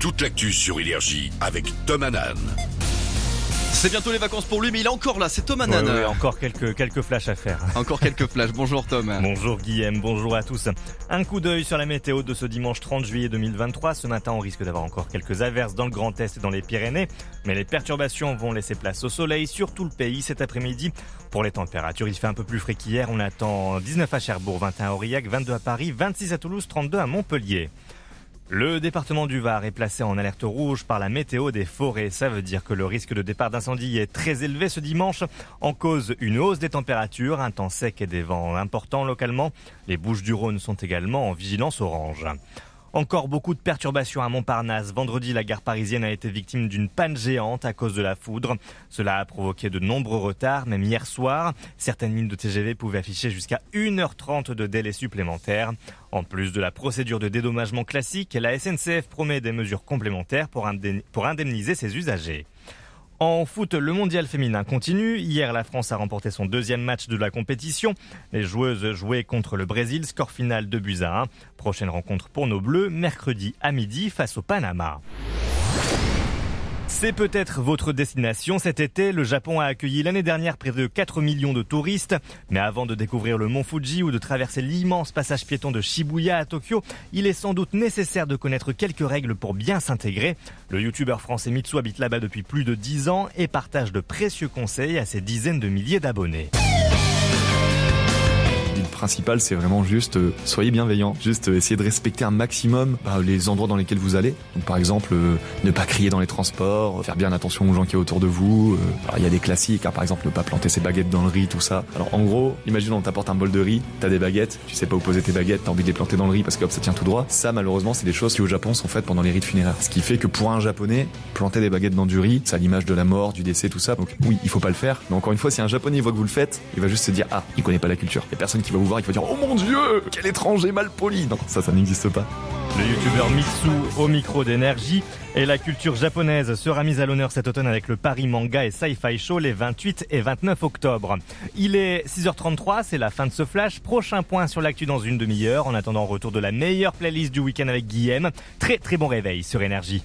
toute l'actu sur Énergie avec Tom Hanan. C'est bientôt les vacances pour lui, mais il est encore là, c'est Tom Hanan. Ouais, ouais, encore quelques, quelques flashs à faire. Encore quelques flashs. Bonjour Tom. Bonjour Guillaume, bonjour à tous. Un coup d'œil sur la météo de ce dimanche 30 juillet 2023. Ce matin, on risque d'avoir encore quelques averses dans le Grand Est et dans les Pyrénées, mais les perturbations vont laisser place au soleil sur tout le pays cet après-midi. Pour les températures, il fait un peu plus frais qu'hier. On attend 19 à Cherbourg, 21 à Aurillac, 22 à Paris, 26 à Toulouse, 32 à Montpellier. Le département du Var est placé en alerte rouge par la météo des forêts. Ça veut dire que le risque de départ d'incendie est très élevé ce dimanche. En cause, une hausse des températures, un temps sec et des vents importants localement. Les Bouches du Rhône sont également en vigilance orange. Encore beaucoup de perturbations à Montparnasse. Vendredi, la gare parisienne a été victime d'une panne géante à cause de la foudre. Cela a provoqué de nombreux retards, même hier soir. Certaines lignes de TGV pouvaient afficher jusqu'à 1h30 de délai supplémentaire. En plus de la procédure de dédommagement classique, la SNCF promet des mesures complémentaires pour indemniser ses usagers. En foot, le mondial féminin continue. Hier, la France a remporté son deuxième match de la compétition. Les joueuses jouaient contre le Brésil, score final de buts à 1. Prochaine rencontre pour nos Bleus, mercredi à midi face au Panama. C'est peut-être votre destination cet été. Le Japon a accueilli l'année dernière près de 4 millions de touristes. Mais avant de découvrir le mont Fuji ou de traverser l'immense passage piéton de Shibuya à Tokyo, il est sans doute nécessaire de connaître quelques règles pour bien s'intégrer. Le youtubeur français Mitsu habite là-bas depuis plus de 10 ans et partage de précieux conseils à ses dizaines de milliers d'abonnés principal, c'est vraiment juste euh, soyez bienveillants, juste euh, essayez de respecter un maximum bah, les endroits dans lesquels vous allez. Donc, par exemple, euh, ne pas crier dans les transports, faire bien attention aux gens qui sont autour de vous. il y a des classiques, hein, par exemple, ne pas planter ses baguettes dans le riz, tout ça. Alors en gros, imagine on t'apporte un bol de riz, t'as des baguettes, tu sais pas où poser tes baguettes, t'as envie de les planter dans le riz parce que hop, ça tient tout droit. Ça, malheureusement, c'est des choses qui au Japon sont faites pendant les rites funéraires. Ce qui fait que pour un japonais, planter des baguettes dans du riz, c'est à l'image de la mort, du décès, tout ça. Donc oui, il faut pas le faire. Mais encore une fois, si un japonais voit que vous le faites, il va juste se dire ah, il connaît pas la culture. Y qui va voir, il va dire oh mon dieu quel étranger mal poli Non, ça, ça n'existe pas. Le youtubeur Mitsu au micro d'énergie et la culture japonaise sera mise à l'honneur cet automne avec le Paris Manga et Sci-Fi Show les 28 et 29 octobre. Il est 6h33, c'est la fin de ce flash. Prochain point sur l'actu dans une demi-heure. En attendant, retour de la meilleure playlist du week-end avec Guillaume. Très très bon réveil sur énergie.